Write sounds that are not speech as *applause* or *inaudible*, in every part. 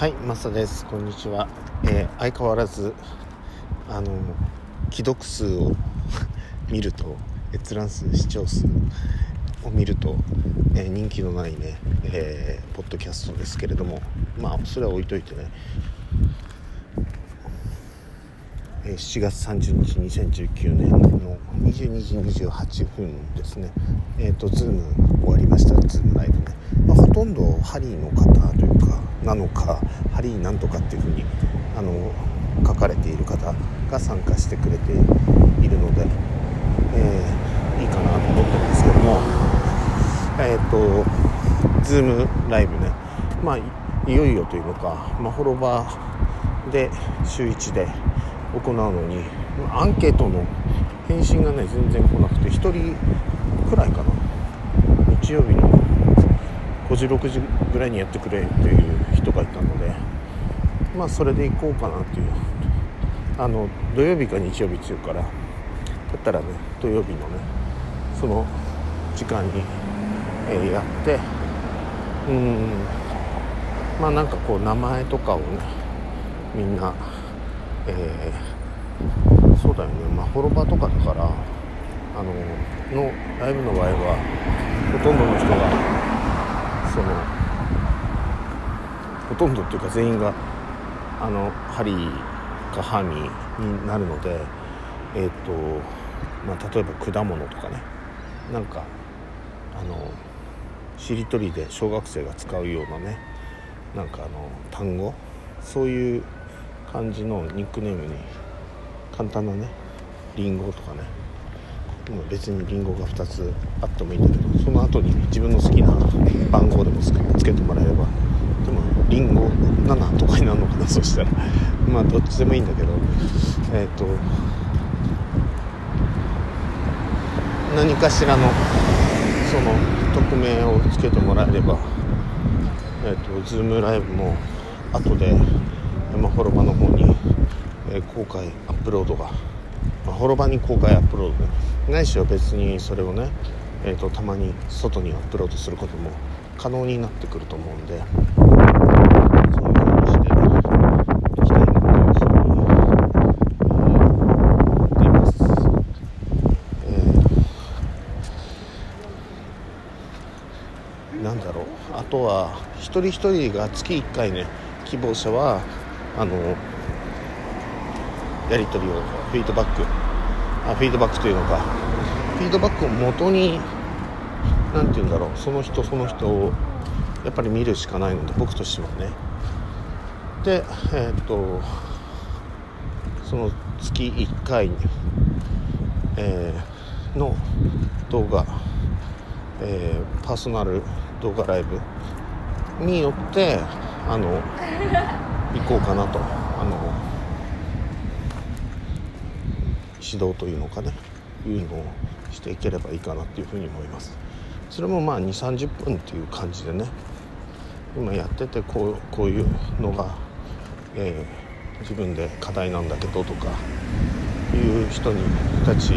はいマサです。こんにちは、えー、相変わらずあの既読数を *laughs* 見ると閲覧数視聴数を見ると、えー、人気のないね、えー、ポッドキャストですけれどもまあそれは置いといてね、えー、7月30日2019年の22時28分ですね。えっ、ー、とズーム終わりました。ズームライブね、ほとんどハリーの方というかなのかハリーなんとかっていうふうにあの書かれている方が参加してくれているので、えー、いいかなと思ってるんですけどもえっ、ー、とズームライブね。まあいよいよというのかまほろばで週1で行うのにアンケートの返信がね全然来なくて1人くらいかな。日曜日の5時6時ぐらいにやってくれという人がいたのでまあそれで行こうかなっていうあの土曜日か日曜日強いからだったらね土曜日のねその時間に、えー、やってうんまあなんかこう名前とかをねみんなえー、そうだよね。まあフォロバーとかだからあののライブの場合はほとんどの人がそのほとんどっていうか全員があのハリーかハーミーになるのでえっ、ー、とまあ例えば果物とかね。なんかあのしりとりで小学生が使うようなね。なんかあの単語。そういう感じのニックネームに簡単なねリンゴとかね。もう別にリンゴが2つあってもいいんだけどその後に自分の好きな番号でもつけてもらえればでもリンゴ7とかになるのかなそしたら。*laughs* まあどっちでもいいんだけどえっ、ー、と何かしらのその匿名をつけてもらえればえっ、ー、とズームライブも後でまあ、滅場の方に、えー、公開アップロードが、まあ、滅場に公開アップロードないしは別にそれをね、えーと、たまに外にアップロードすることも可能になってくると思うんでそういうふうにしていきたいなというふうに、思っています。えー、なんだろうあとは一人一人が月1回ね希望者はあのやり取りをフィードバック。あフィードバックというのか。フィードバックを元に何て言うんだろう。その人その人をやっぱり見るしかないので僕としてはね。でえっ、とその月1回、えー、の動画、えー、パーソナル動画ライブによってあの行こうかなとあの指導というのかねいうのをしていければいいかなっていうふうに思います。それもまあ2 3 0分っていう感じでね今やっててこうこういうのが、えー、自分で課題なんだけどとかいう人にたち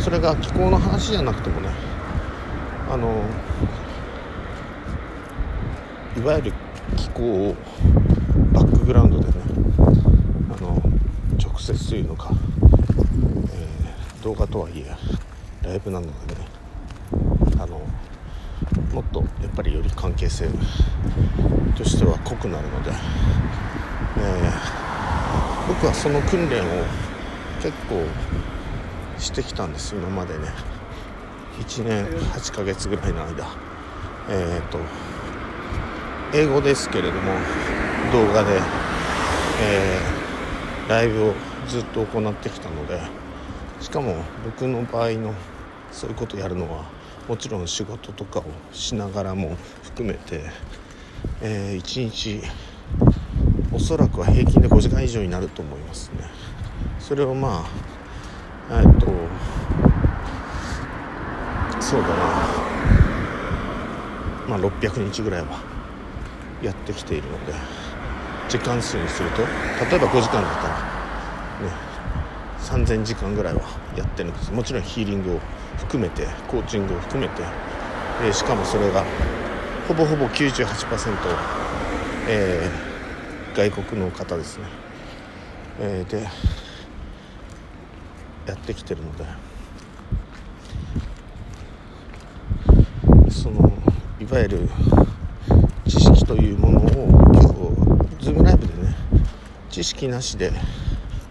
それが気候の話じゃなくてもねあのいわゆる気候をバックグラウンドでねあの直接というのか、えー、動画とはいえライブなのでねあのもっとやっぱりより関係性としては濃くなるので、えー、僕はその訓練を結構してきたんです今までね。1年8ヶ月ぐらいの間。えっ、ー、と英語ですけれども動画で、えー、ライブをずっと行ってきたのでしかも僕の場合のそういうことやるのはもちろん仕事とかをしながらも含めて、えー、1日おそらくは平均で5時間以上になると思いますね。それをまあえっとそうだな。まあ600日ぐらいはやってきているので時間数にすると例えば5時間だったらね3000時間ぐらいはやってるんです。もちろんヒーリングを含めてコーチングを含めて、えー、しかもそれがほぼほぼ98%、えー、外国の方ですね、えー、でやってきてるので。そのいわゆる知識というものを今日ズームライブでね知識なしで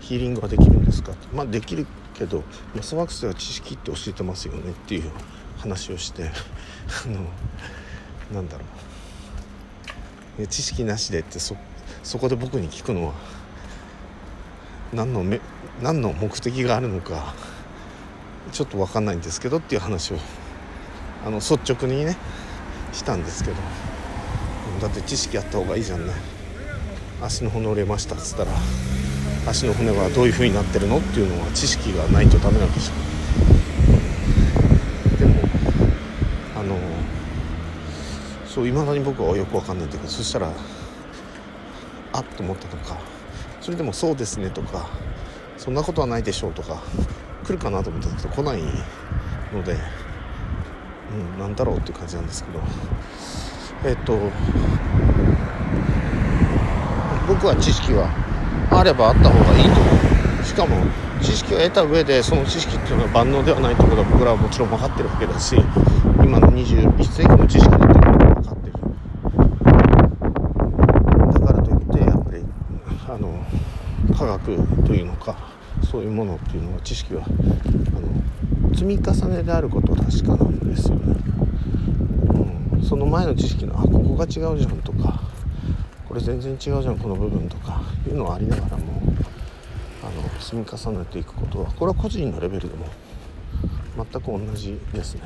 ヒーリングはできるんですか？まあできるけどマスワークスは知識って教えてますよねっていう話をして *laughs* あのなんだろう。知識なしでってそそこで僕に聞くのは何のめ何の目的があるのかちょっと分かんないんですけどっていう話をあの率直にねしたんですけど。だって知識あった方がいいじゃんね。足の骨折れましたっつったら足の骨はどういう風になってるのっていうのは知識がないとダメなんでしょでもあのそういまだに僕はよく分かんないんだけどそしたらあっと思ったとかそれでも「そうですね」とか「そんなことはないでしょう」とか来るかなと思ったけど来ないので、うん、なんだろうっていう感じなんですけど。えっ、と僕は知識はあればあった方がいいと思う。しかも知識を得た上でその知識っていうのは万能ではないということは僕らはもちろん分かってるわけだし今の21世紀の知識だっていうことも分かってる。だからといってやっぱりあの科学というのかそういうものっていうのは知識はあの積み重ねであることは確かなんですよね、うん、その前の知識のあここが違うじゃんとかれ全然違うじゃんこの部分とかいうのはありながらもあの積み重ねていくことはこれは個人のレベルでも全く同じですね。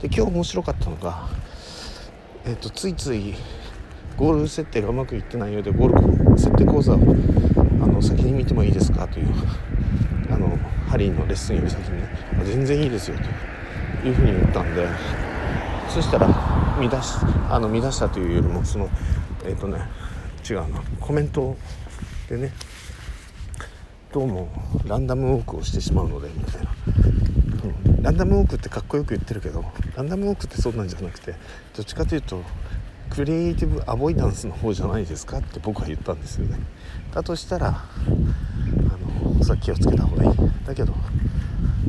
で今日面白かったのが、えーと、ついついゴール設定がうまくいってないようでゴール設定講座をあの先に見てもいいですかというあのハリーのレッスンより先に。ね全然いいですよというふうに言ったんでそしたら乱しあの乱したというよりもそのえっ、とね違うな。コメントでね。どうもランダムウォークをしてしまうのでみたいな、うん、ランダムウォークってかっこよく言ってるけどランダムウォークってそうなんじゃなくてどっちかというとクリエイティブアボイダンスの方じゃないですかって僕は言ったんですよね。だとしたらあのさっき気をつけた方がいい。だけど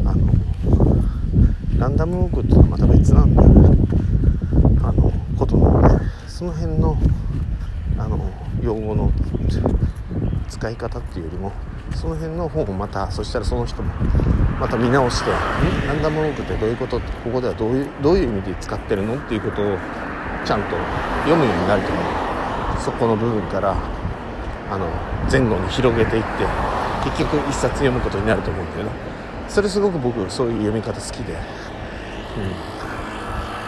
あのランダムウォークっていうのはまた別なんだよね。あのことなのでその辺のあの用語の使い方っていうよりもその辺の本をまたそしたらその人もまた見直して「ランダムウォークってどういうこと?」ってここではどういうどういう意味で使ってるの？っていうことをちゃんと読むようになると思う。そこの部分からあの前後に広げていって結局一冊読むことになると思うんだよね。それすごく僕そういう読み方好きで、うん、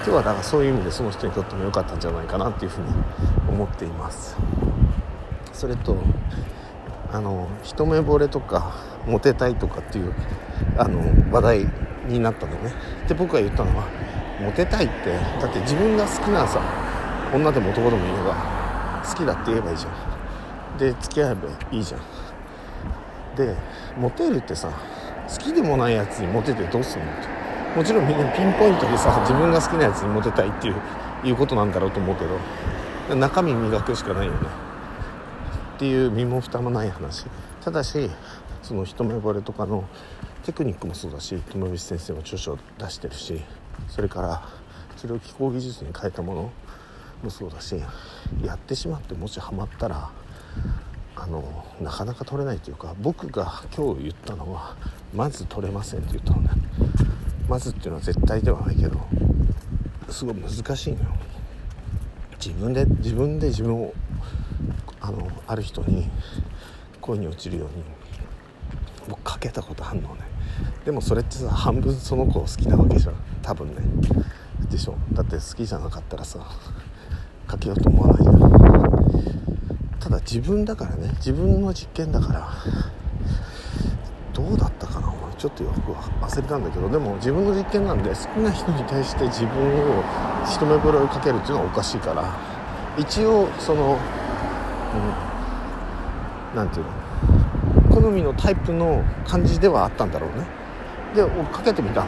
今日はだからそういう意味でその人にとっても良かったんじゃないかなっていうふうに思っています。それとあの一目惚れとかモテたいとかっていうあの話題になったのね。で僕が言ったのはモテたいってだって自分が好きなさ女でも男でもいれば好きだって言えばいいじゃん。で付き合えばいいじゃん。でモテるってさ好きでもないやつにモテてどうすんのってもちろんみんなピンポイントでさ自分が好きなやつにモテたいっていういうことなんだろうと思うけど中身磨くしかないよね。っていう身も蓋もない話。ただしその一目惚れとかのテクニックもそうだし友菱先生も著書出してるしそれからそれを気候技術に変えたものもそうだしやってしまってもしハマったらあのなかなか取れないというか僕が今日言ったのはまず取れませんって言ったのね。まずっていうのは絶対ではないけどすごい難しいのよ。自分で自分で自分をあのある人に恋に落ちるように僕かけたことあんのね。でもそれってさ半分その子を好きなわけじゃん。多分ね。でしょ。だって好きじゃなかったらさかけようと思わないじゃん。ただ自分だからね。自分の実験だからどうだったかなちょっとよく忘れたんだけどでも自分の実験なんで好きな人に対して自分を一目惚れをかけるっていうのはおかしいから一応その何、うん、て言うの好みのタイプの感じではあったんだろうね。で追っかけてみた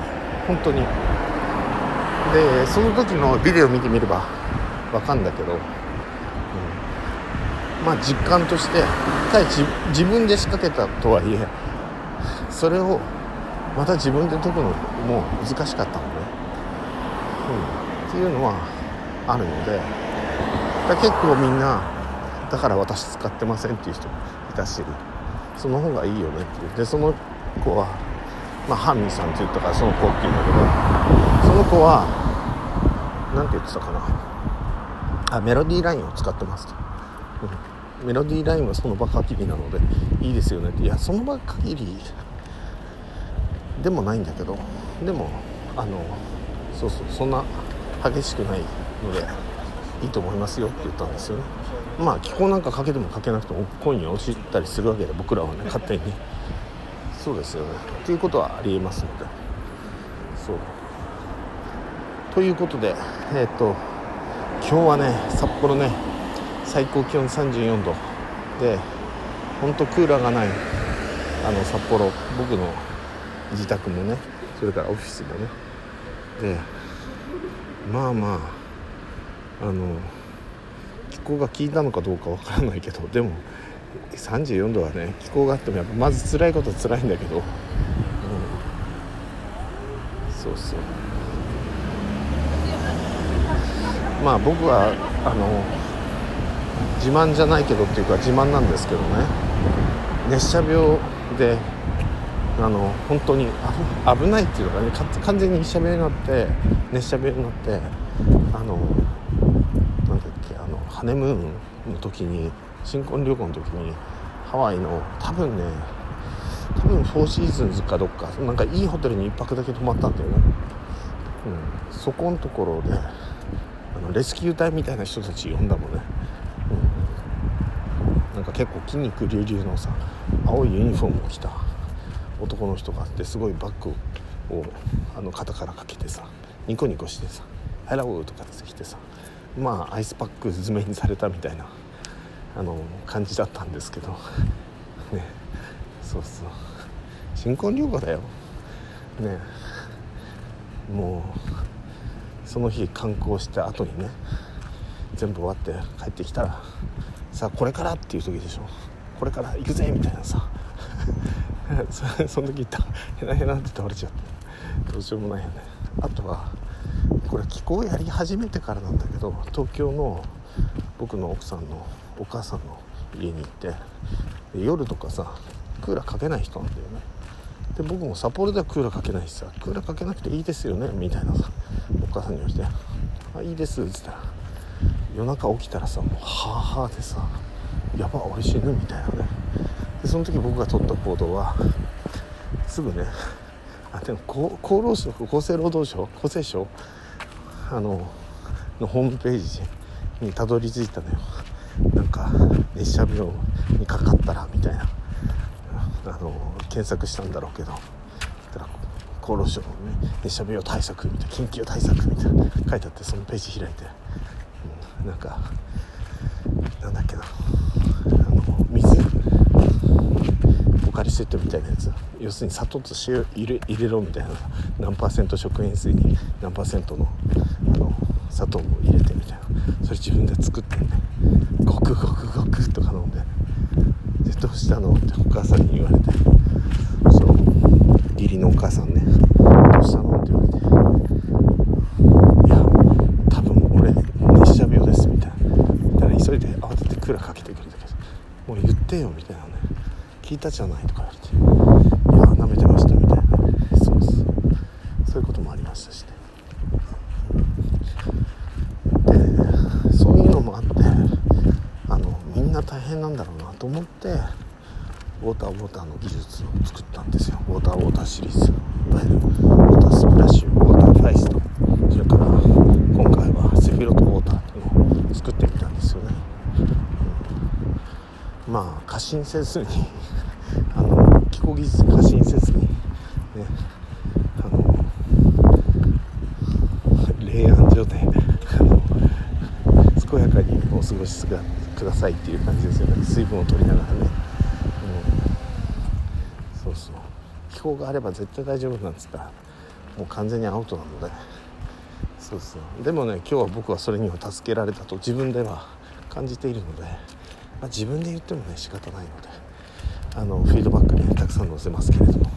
本当に。でその時のビデオ見てみれば分かんだけど、うん、まあ実感として対自分で仕掛けたとはいえそれをまた自分で解くのも難しかったので、うん、っていうのはあるので結構みんなだから私使ってませんっていう人もいたしその方がいいよねっていう。でその子はまあハンミーさんって言ったからその子っていうんだけどその子は何て言ってたかな。あメロディーラインを使ってますと、うん、メロディーラインはその場限りなのでいいですよねって。いやその場限りでもないんだけどでもあのそうそうそんな激しくないのでいいと思いますよって言ったんですよね。まあ気候なんかかけてもかけなくてもコインに落ちたりするわけで僕らはね *laughs* 勝手に。そうですよね。っていうことはありえますので。そう。ということでえっ、と今日はね札幌ね最高気温34度。でほんとクーラーがないあの札幌僕の自宅もねそれからオフィスもね。でまあまああの気候が効いたのかどうかわからないけどでも34度はね気候があってもやっぱまず辛いことは辛いんだけど、うん、そうそう。まあ僕はあの自慢じゃないけどっていうか自慢なんですけどね。熱射病であの本当に危ないっていうのがね完全に熱射病になって熱射病になってあのなんだっけあのハネムーンの時に新婚旅行の時にハワイの多分ね多分フォーシーズンズかどっかなんかいいホテルに1泊だけ泊まったんだよね、うん、そこのところであのレスキュー隊みたいな人たち呼んだもんね、うん、なんか結構筋肉隆々のさ青いユニフォームを着た。男の人があってすごいバッグをあの肩からかけてさニコニコしてさ「Hello」とかって来てさまあアイスパック詰めにされたみたいなあの感じだったんですけど *laughs* ねそうそう。新婚旅行だよ。ね。もうその日観光した後にね全部終わって帰ってきたらさあこれからっていう時でしょこれから行くぜみたいなさ。*laughs* *laughs* その時ヘナヘナって倒れちゃって。どうしようもないよね。あとはこれ気候やり始めてからなんだけど東京の僕の奥さんのお母さんの家に行って夜とかさクーラーかけない人なんだよね。で僕も札幌ではクーラーかけないしさクーラーかけなくていいですよねみたいなさお母さんに言われて「あいいです」っつったら夜中起きたらさもうはあはあでさ「やば俺死ぬ」みたいなね。でその時僕が取った行動はすぐねあでも厚労省厚生労働省厚生省あののホームページにたどり着いたのよ。なんか熱射病にかかったらみたいな。あの検索したんだろうけど。厚労省のね熱射病対策みたいな緊急対策みたいな書いてあってそのページ開いて、うん、なんかなんだっけなあの水ポカリセットみたいな。やつ要するに砂糖と塩入れ入れろみたいな何パーセント食塩水に何パーセントのあの砂糖を入れてみたいなそれ自分で作ってねゴクゴクゴクとか飲んででどうしたのってお母さんに言われてそう義理のお母さんねどうしたのって言われていや多分俺熱射病ですみたいなだから急いで慌ててクーラーかけてくれたけどもう言ってよみたいなね聞いたじゃないとか言われていや舐めてましたみたいな。そうそう。そういうこともありましたしね。大変なんだろうなと思ってウォーターウォーターの技術を作ったんですよ。ウォーターウォーターシリーズ。いわゆるウォータースプラッシュウォーターファイストそれから今回はセフィロットウォーターっていうのを作ってみたんですよね、うん、まあ過信せずにあの気候技術過信せずにねあの冷暗所で健やかにお過ごしくださいっていう感じですよね。水分を取りながらね、うん、そうそう。気候があれば絶対大丈夫なんですか。らもう完全にアウトなのでそうそう。でもね今日は僕はそれには助けられたと自分では感じているのでまあ、自分で言ってもね仕方ないので。あのフィードバックに、たくさん載せますけれども。